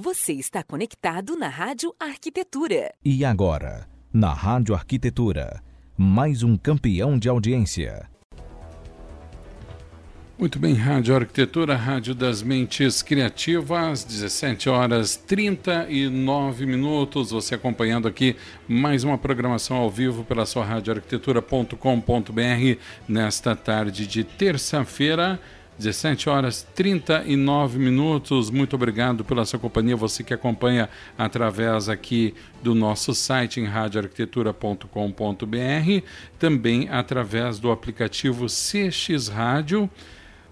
Você está conectado na Rádio Arquitetura. E agora, na Rádio Arquitetura, mais um campeão de audiência. Muito bem, Rádio Arquitetura, Rádio das Mentes Criativas, 17 horas 39 minutos. Você acompanhando aqui mais uma programação ao vivo pela sua radioarquitetura.com.br nesta tarde de terça-feira. 17 horas 39 minutos. Muito obrigado pela sua companhia. Você que acompanha através aqui do nosso site em radioarquitetura.com.br, também através do aplicativo CX Rádio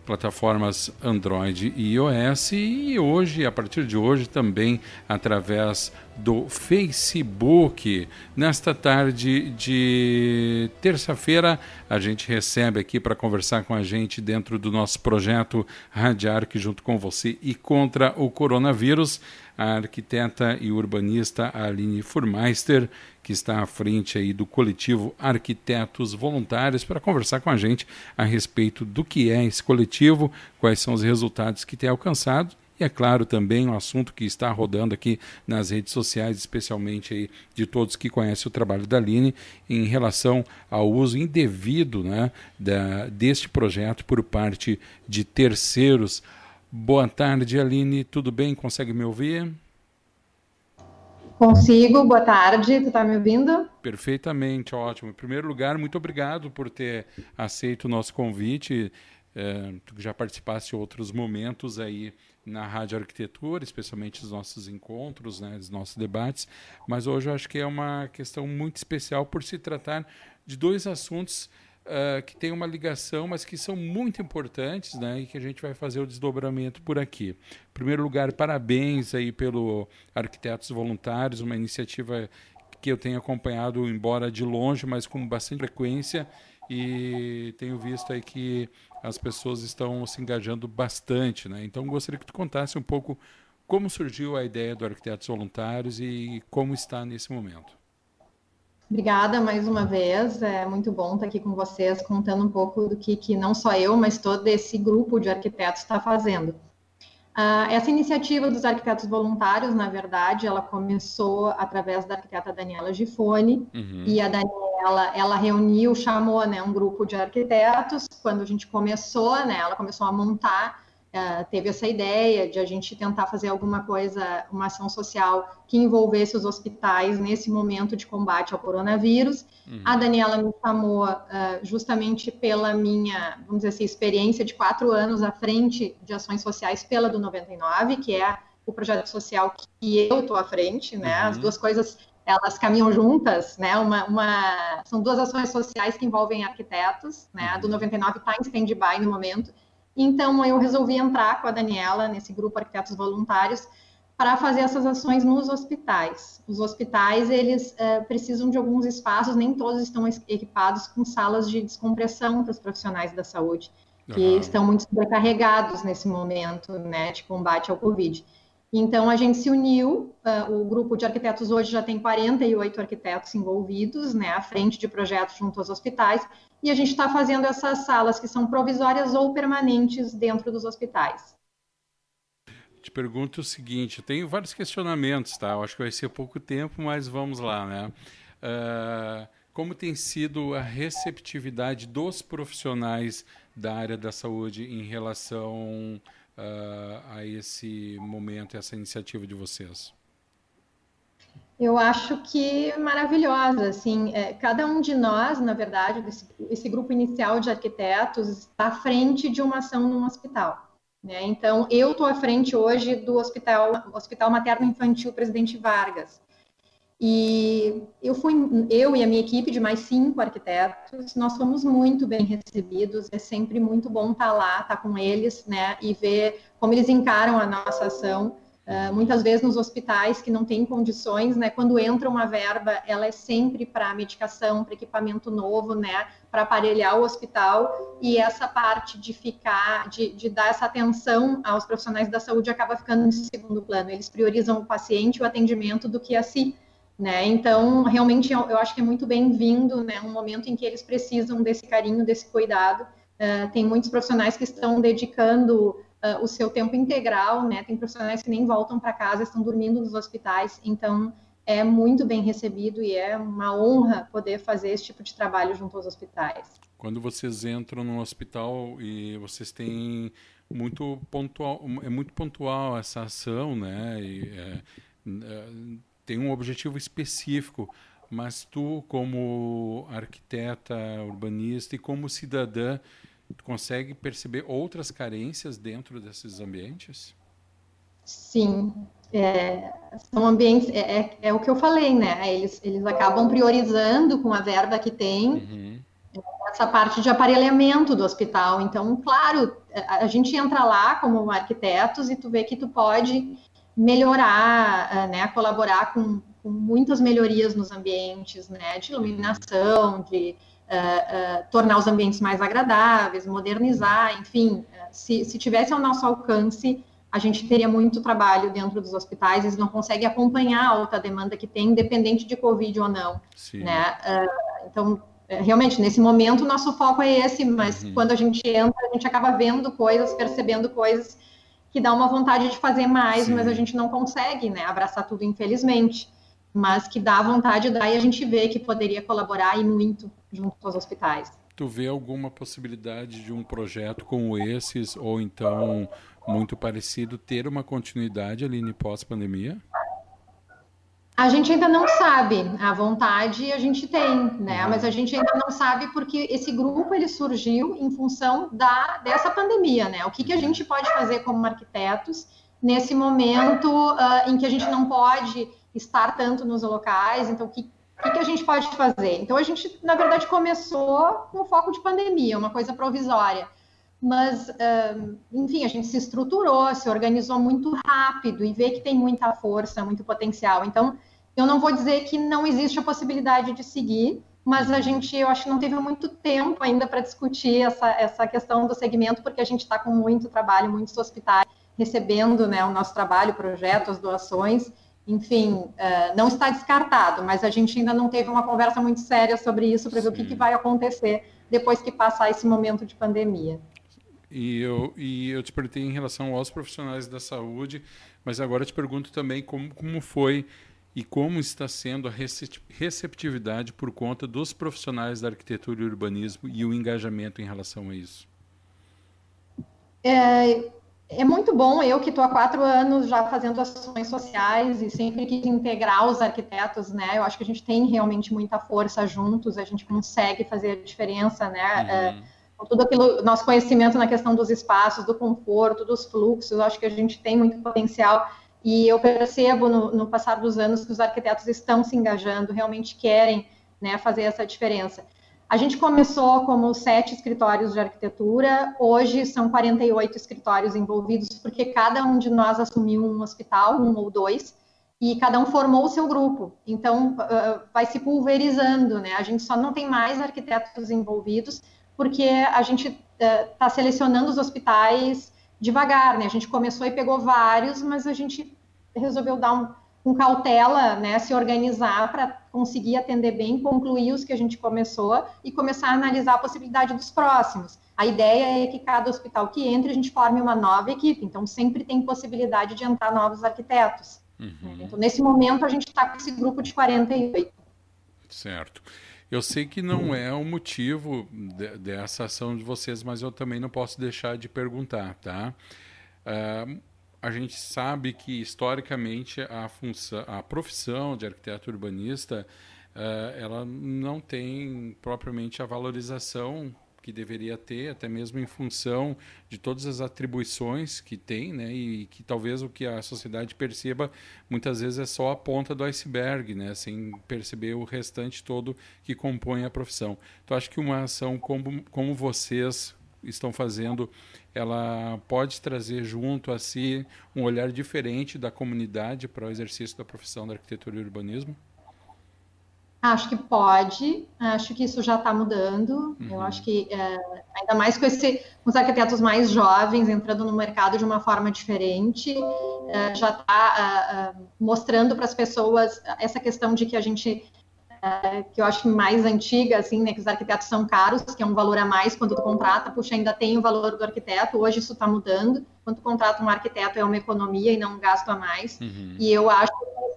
plataformas Android e iOS e hoje, a partir de hoje, também através do Facebook. Nesta tarde de terça-feira, a gente recebe aqui para conversar com a gente dentro do nosso projeto Radiarc junto com você e contra o coronavírus, a arquiteta e urbanista Aline Furmeister, que está à frente aí do coletivo Arquitetos Voluntários, para conversar com a gente a respeito do que é esse coletivo, quais são os resultados que tem alcançado e é claro também um assunto que está rodando aqui nas redes sociais, especialmente aí de todos que conhecem o trabalho da Aline, em relação ao uso indevido né, da, deste projeto por parte de terceiros. Boa tarde, Aline. Tudo bem? Consegue me ouvir? Consigo, boa tarde, tu está me ouvindo? Perfeitamente, ótimo. Em primeiro lugar, muito obrigado por ter aceito o nosso convite. É, tu já participaste em outros momentos aí na Rádio Arquitetura, especialmente os nossos encontros, né, os nossos debates, mas hoje eu acho que é uma questão muito especial por se tratar de dois assuntos uh, que têm uma ligação, mas que são muito importantes, né, e que a gente vai fazer o desdobramento por aqui. Em primeiro lugar, parabéns aí pelo Arquitetos Voluntários, uma iniciativa que eu tenho acompanhado, embora de longe, mas com bastante frequência, e tenho visto aí que as pessoas estão se engajando bastante, né? Então gostaria que tu contasse um pouco como surgiu a ideia do Arquitetos Voluntários e como está nesse momento. Obrigada mais uma vez, é muito bom estar aqui com vocês contando um pouco do que, que não só eu, mas todo esse grupo de arquitetos está fazendo. Uh, essa iniciativa dos arquitetos voluntários, na verdade, ela começou através da arquiteta Daniela Gifone, uhum. e a Daniela, ela reuniu, chamou né, um grupo de arquitetos, quando a gente começou, né, ela começou a montar uh, teve essa ideia de a gente tentar fazer alguma coisa, uma ação social que envolvesse os hospitais nesse momento de combate ao coronavírus. Uhum. A Daniela me chamou uh, justamente pela minha, vamos dizer assim, experiência de quatro anos à frente de ações sociais pela do 99, que é o projeto social que eu estou à frente, né? Uhum. As duas coisas elas caminham juntas, né? Uma, uma, são duas ações sociais que envolvem arquitetos, né? A do 99 está em stand-by no momento então, eu resolvi entrar com a Daniela nesse grupo Arquitetos Voluntários para fazer essas ações nos hospitais. Os hospitais, eles é, precisam de alguns espaços, nem todos estão equipados com salas de descompressão para os profissionais da saúde, que uhum. estão muito sobrecarregados nesse momento, né, de combate ao Covid. Então, a gente se uniu, uh, o grupo de arquitetos hoje já tem 48 arquitetos envolvidos, né, à frente de projetos junto aos hospitais, e a gente está fazendo essas salas que são provisórias ou permanentes dentro dos hospitais. Te pergunto o seguinte, tenho vários questionamentos, tá? Eu acho que vai ser pouco tempo, mas vamos lá, né? Uh, como tem sido a receptividade dos profissionais da área da saúde em relação a esse momento, essa iniciativa de vocês? Eu acho que maravilhosa, assim, é, cada um de nós, na verdade, esse, esse, grupo inicial de arquitetos está à frente de uma ação num hospital. Né? Então, eu estou à frente hoje do Hospital, Hospital Materno Infantil Presidente Vargas. E eu fui, eu e a minha equipe de mais cinco arquitetos, nós fomos muito bem recebidos. É sempre muito bom estar lá, estar com eles, né, e ver como eles encaram a nossa ação. Uh, muitas vezes nos hospitais que não têm condições, né, quando entra uma verba, ela é sempre para medicação, para equipamento novo, né, para aparelhar o hospital. E essa parte de ficar, de, de dar essa atenção aos profissionais da saúde acaba ficando em segundo plano. Eles priorizam o paciente, o atendimento do que a si. Né? Então, realmente, eu, acho que é muito bem-vindo, né? Um momento em que eles precisam desse carinho, desse cuidado. Uh, tem muitos profissionais que estão dedicando uh, o seu tempo integral, né? Tem profissionais que nem voltam para casa, estão dormindo nos hospitais, então é muito bem recebido e é uma honra poder fazer esse tipo de trabalho junto aos hospitais. Quando vocês entram no hospital e vocês têm muito pontual, é muito pontual essa ação, né? E, é, é, tem um objetivo específico, mas tu como arquiteta, urbanista e como cidadã, tu consegue perceber outras carências dentro desses ambientes? Sim, é, são ambientes, é, é, é, o que eu falei, né? Eles, eles acabam priorizando com a verba que tem uhum. essa parte de aparelhamento do hospital. Então, claro, a, a, gente entra lá como arquitetos e tu vê que tu pode melhorar, eh, né? Colaborar com, com muitas melhorias nos ambientes, né? De iluminação, de uh, uh, tornar os ambientes mais agradáveis, modernizar, enfim, se, se tivesse ao nosso alcance a gente teria muito trabalho dentro dos hospitais, eles não conseguem acompanhar a alta demanda que tem, independente de Covid ou não. Sim. Né? Uh, então, realmente, nesse momento, o nosso foco é esse, mas uhum. quando a gente entra, a gente acaba vendo coisas, percebendo coisas que dá uma vontade de fazer mais, Sim. mas a gente não consegue né, abraçar tudo, infelizmente. Mas que dá vontade, daí a gente vê que poderia colaborar e muito junto aos hospitais. Tu vê alguma possibilidade de um projeto como esses, ou então muito parecido, ter uma continuidade ali no pós-pandemia? A gente ainda não sabe. A vontade a gente tem, né? Uhum. Mas a gente ainda não sabe porque esse grupo ele surgiu em função da dessa pandemia, né? O que, que a gente pode fazer como arquitetos nesse momento uh, em que a gente não pode estar tanto nos locais? Então, o que, o que, que, a gente pode fazer? Então, a gente, na verdade, começou com foco de pandemia, uma coisa provisória. Mas, enfim, a gente se estruturou, se organizou muito rápido e vê que tem muita força, muito potencial. Então, eu não vou dizer que não existe a possibilidade de seguir, mas a gente, eu acho que não teve muito tempo ainda para discutir essa, essa questão do segmento, porque a gente está com muito trabalho, muitos hospitais recebendo né, o nosso trabalho, projetos, doações enfim, uh, não está descartado, mas a gente ainda não teve uma conversa muito séria sobre isso para ver o que, que, vai acontecer depois que passar esse momento de pandemia. E eu, e eu te perguntei em relação aos profissionais da saúde, mas agora te pergunto também como, como foi e como está sendo a receptividade por conta dos profissionais da arquitetura e urbanismo e o engajamento em relação a isso. É, é muito bom, eu que estou há quatro anos já fazendo ações sociais e sempre quis integrar os arquitetos, né? Eu acho que a gente tem realmente muita força juntos, a gente consegue fazer a diferença, né? Uhum. É, com todo aquilo, nosso conhecimento na questão dos espaços, do conforto, dos fluxos, acho que a gente tem muito potencial e eu percebo no, no passar dos anos que os arquitetos estão se engajando, realmente querem né, fazer essa diferença. A gente começou como sete escritórios de arquitetura, hoje são 48 escritórios envolvidos, porque cada um de nós assumiu um hospital, um ou dois, e cada um formou o seu grupo. Então, uh, vai se pulverizando, né? A gente só não tem mais arquitetos envolvidos, porque a gente está uh, selecionando os hospitais devagar, né? A gente começou e pegou vários, mas a gente resolveu dar um com cautela, né, se organizar para conseguir atender bem, concluir os que a gente começou e começar a analisar a possibilidade dos próximos. A ideia é que cada hospital que entre, a gente forme uma nova equipe, então sempre tem possibilidade de entrar novos arquitetos. Uhum. Então, nesse momento, a gente está com esse grupo de 48. Certo. Eu sei que não é o motivo de, dessa ação de vocês, mas eu também não posso deixar de perguntar, tá? Uh, a gente sabe que historicamente a função, a profissão de arquiteto urbanista, uh, ela não tem propriamente a valorização que deveria ter, até mesmo em função de todas as atribuições que tem, né, e que talvez o que a sociedade perceba muitas vezes é só a ponta do iceberg, né, sem perceber o restante todo que compõe a profissão. Então acho que uma ação como, como vocês estão fazendo, ela pode trazer junto a si um olhar diferente da comunidade para o exercício da profissão da arquitetura e urbanismo? Acho que pode, acho que isso já está mudando. Uhum. Eu acho que, é, ainda mais com, esse, com os arquitetos mais jovens entrando no mercado de uma forma diferente, é, já está é, é, mostrando para as pessoas essa questão de que a gente é, que eu acho mais antiga, assim, né, que os arquitetos são caros, que é um valor a mais quando tu contrata, puxa, ainda tem o valor do arquiteto, hoje isso está mudando, quando tu contrata um arquiteto é uma economia e não um gasto a mais, uhum. e eu acho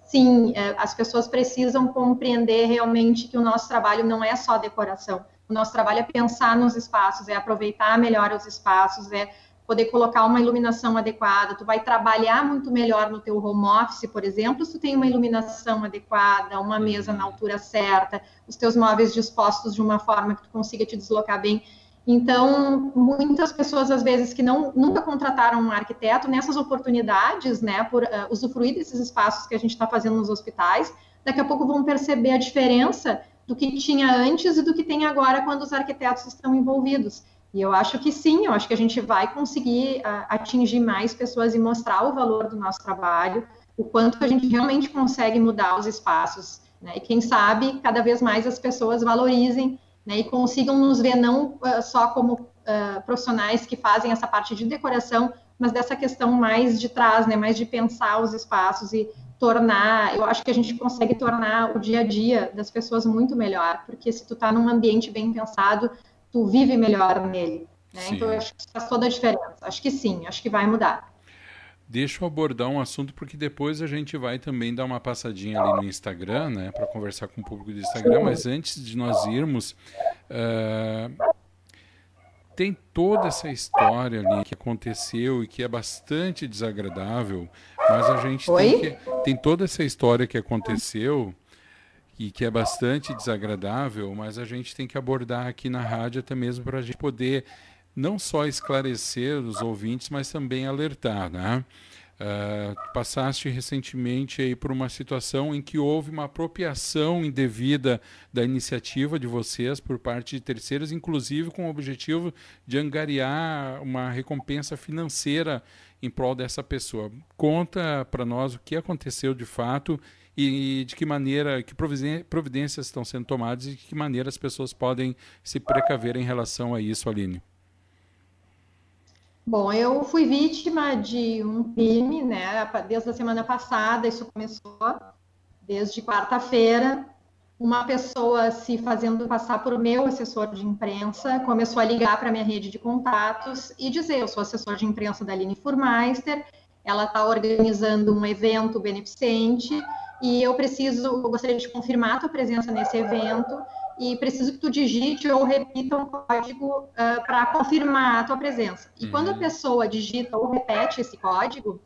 sim, é, as pessoas precisam compreender realmente que o nosso trabalho não é só decoração, o nosso trabalho é pensar nos espaços, é aproveitar melhor os espaços, é poder colocar uma iluminação adequada, tu vai trabalhar muito melhor no teu home office, por exemplo, se tu tem uma iluminação adequada, uma mesa na altura certa, os teus móveis dispostos de uma forma que tu consiga te deslocar bem. Então, muitas pessoas, às vezes, que não, nunca contrataram um arquiteto, nessas oportunidades, né, por uh, usufruir desses espaços que a gente está fazendo nos hospitais, daqui a pouco vão perceber a diferença do que tinha antes e do que tem agora quando os arquitetos estão envolvidos. E eu acho que sim, eu acho que a gente vai conseguir uh, atingir mais pessoas e mostrar o valor do nosso trabalho, o quanto a gente realmente consegue mudar os espaços. Né? E quem sabe, cada vez mais as pessoas valorizem né, e consigam nos ver não uh, só como uh, profissionais que fazem essa parte de decoração, mas dessa questão mais de trás, né, mais de pensar os espaços e tornar, eu acho que a gente consegue tornar o dia a dia das pessoas muito melhor, porque se tu está num ambiente bem pensado, tu vive melhor nele. Né? Então, eu acho que faz toda a diferença. Acho que sim, acho que vai mudar. Deixa eu abordar um assunto, porque depois a gente vai também dar uma passadinha ali no Instagram, né, para conversar com o público do Instagram, mas antes de nós irmos, uh, tem toda essa história ali que aconteceu e que é bastante desagradável, mas a gente tem, que, tem toda essa história que aconteceu e que é bastante desagradável, mas a gente tem que abordar aqui na rádio até mesmo para a gente poder não só esclarecer os ouvintes, mas também alertar, né? Uh, passaste recentemente aí por uma situação em que houve uma apropriação indevida da iniciativa de vocês por parte de terceiros, inclusive com o objetivo de angariar uma recompensa financeira em prol dessa pessoa. Conta para nós o que aconteceu de fato e de que maneira, que providências estão sendo tomadas e de que maneira as pessoas podem se precaver em relação a isso, Aline? Bom, eu fui vítima de um crime, né? Desde a semana passada, isso começou desde quarta-feira. Uma pessoa se fazendo passar por meu assessor de imprensa começou a ligar para minha rede de contatos e dizer: Eu sou assessor de imprensa da Aline Furmeister, ela está organizando um evento beneficente e eu preciso, eu gostaria de confirmar a tua presença nesse evento e preciso que tu digite ou repita um código uh, ah, para confirmar a tua presença. E uhum. quando a uhum. pessoa digita ou repete esse código,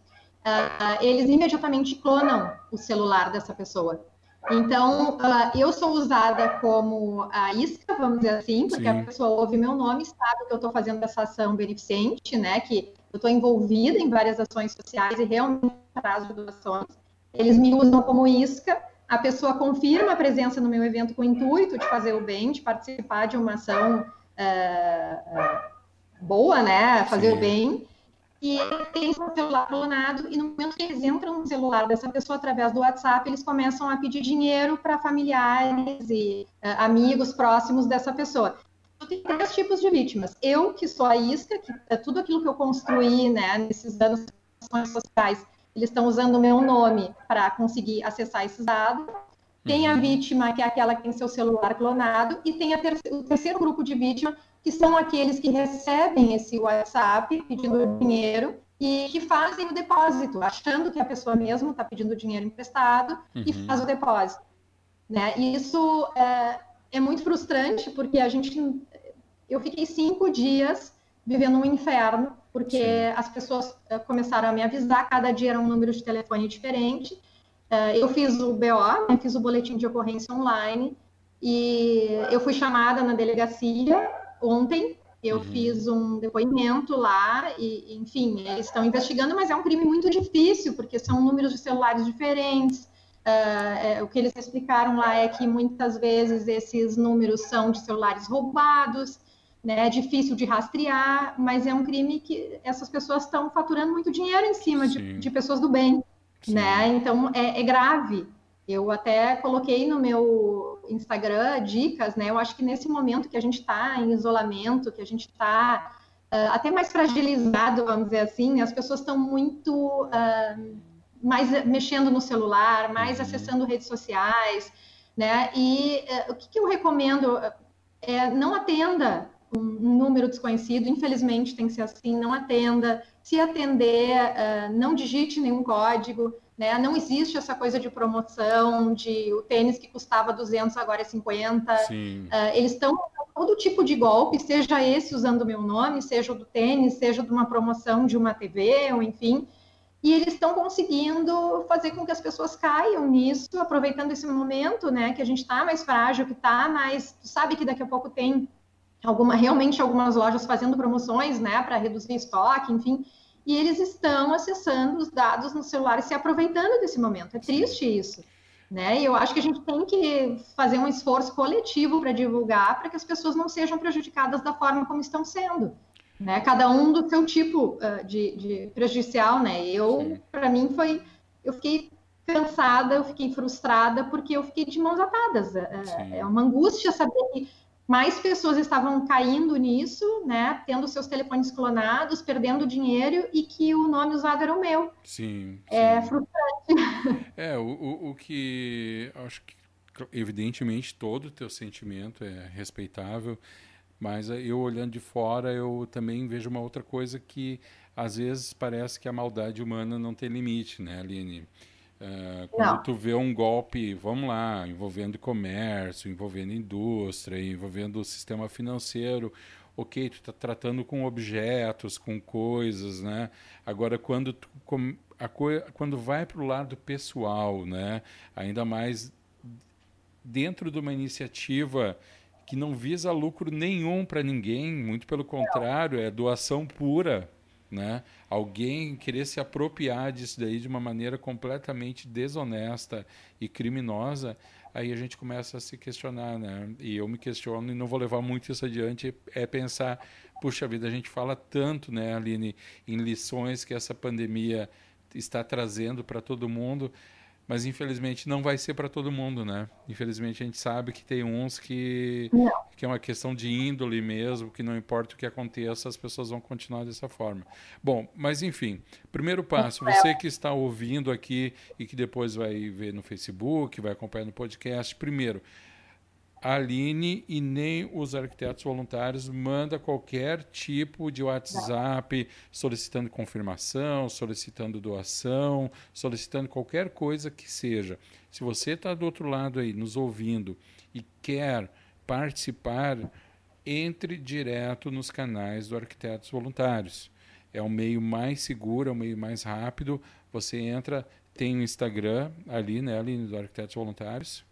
uh, eles imediatamente clonam o celular dessa pessoa. Então, uh, eu sou usada como a isca, vamos dizer assim, porque Sim. a pessoa ouve meu nome, sabe que eu estou fazendo essa ação beneficente, né? Que eu estou envolvida em várias ações sociais e realmente traz doações. Eles me usam como isca, a pessoa confirma a presença no meu evento com o intuito de fazer o bem, de participar de uma ação uh, boa, né? Fazer Sim. o bem. E tem um celular clonado, e no momento que eles entram no celular dessa pessoa através do WhatsApp, eles começam a pedir dinheiro para familiares e uh, amigos próximos dessa pessoa. Eu tenho três tipos de vítimas. Eu, que sou a isca, que é tudo aquilo que eu construí né, nesses anos sociais, eles estão usando o meu nome para conseguir acessar esses dados. Tem a uhum. vítima, que é aquela que tem seu celular clonado, e tem ter o terceiro grupo de vítima, que são aqueles que recebem esse WhatsApp pedindo dinheiro e que fazem o depósito, achando que a pessoa mesmo está pedindo dinheiro emprestado uhum. e faz o depósito. Né? E isso é, é muito frustrante, porque a gente. Eu fiquei cinco dias vivendo um inferno, porque Sim. as pessoas uh, começaram a me avisar, cada dia era um número de telefone diferente. Uh, eu fiz o BO, né, fiz o boletim de ocorrência online, e eu fui chamada na delegacia ontem, eu uhum. fiz um depoimento lá, e, enfim, eles estão investigando, mas é um crime muito difícil, porque são números de celulares diferentes. Uh, é, o que eles explicaram lá é que muitas vezes esses números são de celulares roubados, né? É difícil de rastrear, mas é um crime que essas pessoas estão faturando muito dinheiro em cima de, de, pessoas do bem, Sim. né? Então é, é, grave. Eu até coloquei no meu Instagram dicas, né? Eu acho que nesse momento que a gente está em isolamento, que a gente está uh, até mais fragilizado, vamos dizer assim, as pessoas estão muito uh, mais mexendo no celular, mais uhum. acessando redes sociais, né? E uh, o que, que, eu recomendo é não atenda um número desconhecido, infelizmente tem que ser assim, não atenda. Se atender, uh, não digite nenhum código, né? Não existe essa coisa de promoção, de o tênis que custava 200 agora é 50. Uh, eles estão todo tipo de golpe, seja esse usando o meu nome, seja o do tênis, seja de uma promoção de uma TV, ou enfim. E eles estão conseguindo fazer com que as pessoas caiam nisso, aproveitando esse momento, né, que a gente está mais frágil, que está mais, tu sabe que daqui a pouco tem alguma, realmente algumas lojas fazendo promoções, né, para reduzir estoque, enfim e eles estão acessando os dados no celular e se aproveitando desse momento. É triste isso. Né? E eu acho que a gente tem que fazer um esforço coletivo para divulgar, para que as pessoas não sejam prejudicadas da forma como estão sendo. Né? Cada um do seu tipo uh, de, de, prejudicial, né? Eu, para mim, foi. Eu fiquei cansada, eu fiquei frustrada, porque eu fiquei de mãos atadas. É, é uma angústia saber que mais pessoas estavam caindo nisso, né, tendo seus telefones clonados, perdendo dinheiro e que o nome usado era o meu. Sim. É sim. frustrante. É, o, o, o que acho que evidentemente todo o teu sentimento é respeitável, mas eu olhando de fora eu também vejo uma outra coisa que às vezes parece que a maldade humana não tem limite, né, Aline? Uh, quando Não. tu vê um golpe, vamos lá, envolvendo comércio, envolvendo indústria, envolvendo o sistema financeiro, ok, tu está tratando com objetos, com coisas, né? Agora, quando, tu, a, quando vai para o lado pessoal, né? Ainda mais dentro de uma iniciativa que não visa lucro nenhum para ninguém, muito pelo contrário, é doação pura, né? Alguém querer se apropriar disso daí de uma maneira completamente desonesta e criminosa, aí a gente começa a se questionar, né? E eu me questiono e não vou levar muito isso adiante, é pensar, puxa vida, a gente fala tanto, né, Aline, em lições que essa pandemia está trazendo para todo mundo, mas infelizmente não vai ser para todo mundo, né? Infelizmente a gente sabe que tem uns que não. Que é uma questão de índole mesmo, que não importa o que aconteça, as pessoas vão continuar dessa forma. Bom, mas enfim, primeiro passo, você que está ouvindo aqui e que depois vai ver no Facebook, vai acompanhar no podcast, primeiro, a Aline e nem os arquitetos voluntários manda qualquer tipo de WhatsApp solicitando confirmação, solicitando doação, solicitando qualquer coisa que seja. Se você está do outro lado aí nos ouvindo e quer participar, entre direto nos canais do Arquitetos Voluntários. É o meio mais seguro, é o meio mais rápido. Você entra, tem o Instagram ali, né, ali do Arquitetos Voluntários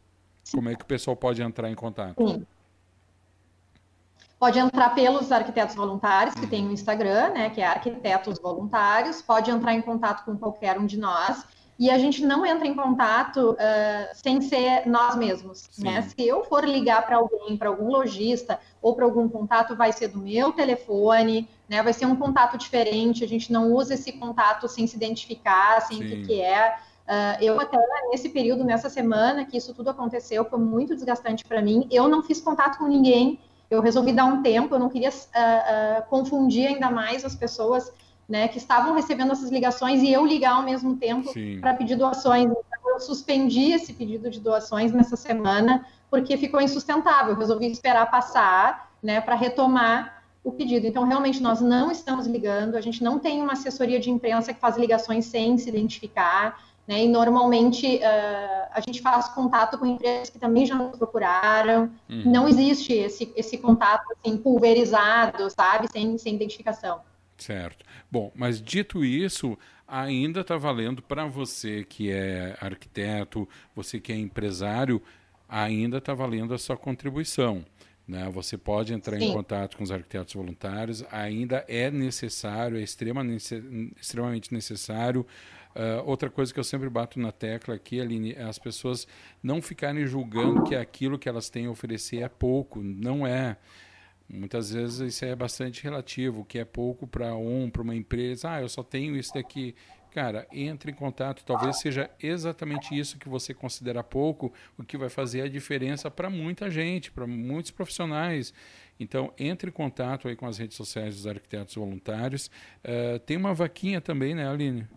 como é que o pessoal pode entrar em contato? Sim. Pode entrar pelos arquitetos voluntários, que tem o Instagram, né, que é Arquitetos Voluntários, pode entrar em contato com qualquer um de nós, e a gente não entra em contato uh, sem ser nós mesmos, né? Se eu for ligar para alguém, para algum lojista ou para algum contato, vai ser do meu telefone, né? Vai ser um contato diferente, a gente não usa esse contato sem se identificar, sem o que, que é. Uh, eu até nesse período, nessa semana que isso tudo aconteceu, foi muito desgastante para mim. Eu não fiz contato com ninguém. Eu resolvi dar um tempo. Eu não queria uh, uh, confundir ainda mais as pessoas, né, que estavam recebendo essas ligações e eu ligar ao mesmo tempo para pedir doações. Então, eu suspendi esse pedido de doações nessa semana porque ficou insustentável. Eu resolvi esperar passar, né, para retomar o pedido. Então, realmente, nós não estamos ligando, a gente não tem uma assessoria de imprensa que faz ligações sem se identificar. Né? E normalmente uh, a gente faz contato com empresas que também já nos procuraram. Uhum. Não existe esse, esse contato assim, pulverizado, sabe? Sem, sem identificação. Certo. Bom, mas dito isso, ainda está valendo para você que é arquiteto, você que é empresário, ainda está valendo a sua contribuição. Né? Você pode entrar Sim. em contato com os arquitetos voluntários, ainda é necessário, é extrema, extremamente necessário Uh, outra coisa que eu sempre bato na tecla aqui, Aline, é as pessoas não ficarem julgando que aquilo que elas têm a oferecer é pouco. Não é. Muitas vezes isso é bastante relativo, que é pouco para um, para uma empresa. Ah, eu só tenho isso daqui. Cara, entre em contato. Talvez seja exatamente isso que você considera pouco, o que vai fazer a diferença para muita gente, para muitos profissionais. Então, entre em contato aí com as redes sociais dos arquitetos voluntários. Uh, tem uma vaquinha também, né, Aline?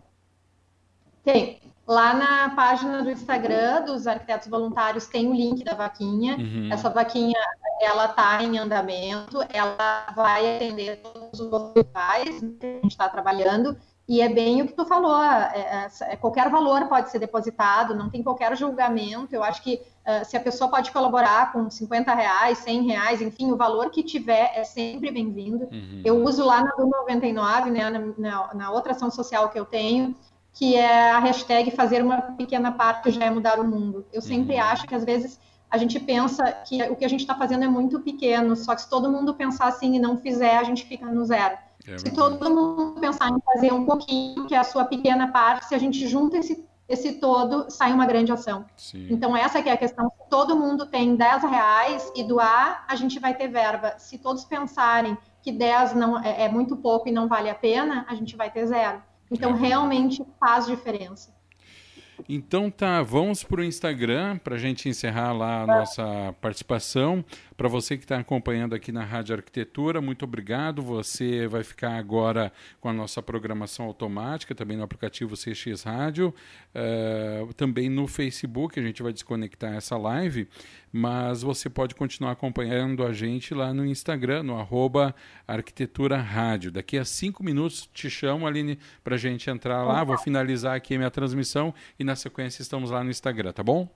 Tem. Lá na página do Instagram dos arquitetos voluntários tem o link da vaquinha. Uhum. Essa vaquinha ela está em andamento, ela vai atender todos os locais que a gente está trabalhando. E é bem o que tu falou, é, é, é, qualquer valor pode ser depositado, não tem qualquer julgamento. Eu acho que uh, se a pessoa pode colaborar com 50 reais, 100 reais, enfim, o valor que tiver é sempre bem-vindo. Uhum. Eu uso lá na 99, né, na, na, na outra ação social que eu tenho, que é a hashtag fazer uma pequena parte já é mudar o mundo. Eu sempre uhum. acho que às vezes a gente pensa que o que a gente está fazendo é muito pequeno, só que se todo mundo pensar assim e não fizer, a gente fica no zero. É se todo mundo pensar em fazer um pouquinho, que é a sua pequena parte, se a gente junta esse, esse todo, sai uma grande ação. Sim. Então, essa que é a questão. Se todo mundo tem 10 reais e doar, a gente vai ter verba. Se todos pensarem que 10 não, é, é muito pouco e não vale a pena, a gente vai ter zero. Então, realmente faz diferença. Então tá, vamos para o Instagram para a gente encerrar lá a nossa participação. Para você que está acompanhando aqui na Rádio Arquitetura, muito obrigado. Você vai ficar agora com a nossa programação automática, também no aplicativo CX Rádio, uh, também no Facebook, a gente vai desconectar essa live, mas você pode continuar acompanhando a gente lá no Instagram, no arroba Arquitetura Rádio. Daqui a cinco minutos te chamo, Aline, para a gente entrar lá. Vou finalizar aqui a minha transmissão e na sequência estamos lá no Instagram, tá bom?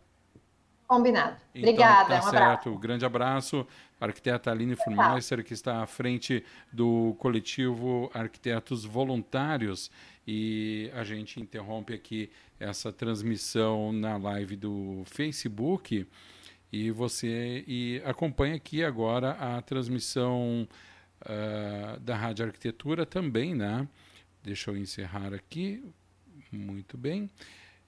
Combinado. Então, Obrigada. Tá um certo. Um grande abraço. arquiteta Aline Furmeister, que está à frente do coletivo Arquitetos Voluntários. E a gente interrompe aqui essa transmissão na live do Facebook. E você e acompanha aqui agora a transmissão uh, da Rádio Arquitetura também, né? Deixa eu encerrar aqui. Muito bem.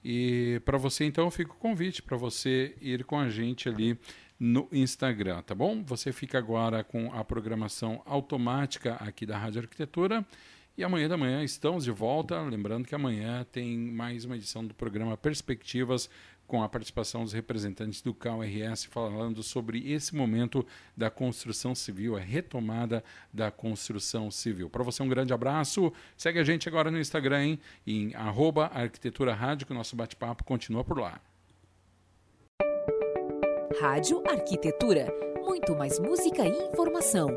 E para você, então, fica o convite para você ir com a gente ali no Instagram, tá bom? Você fica agora com a programação automática aqui da Rádio Arquitetura. E amanhã da manhã estamos de volta. Lembrando que amanhã tem mais uma edição do programa Perspectivas com a participação dos representantes do CAURS falando sobre esse momento da construção civil, a retomada da construção civil. Para você um grande abraço. Segue a gente agora no Instagram, hein? em arroba Arquitetura Rádio, que o nosso bate-papo continua por lá. Rádio Arquitetura. Muito mais música e informação.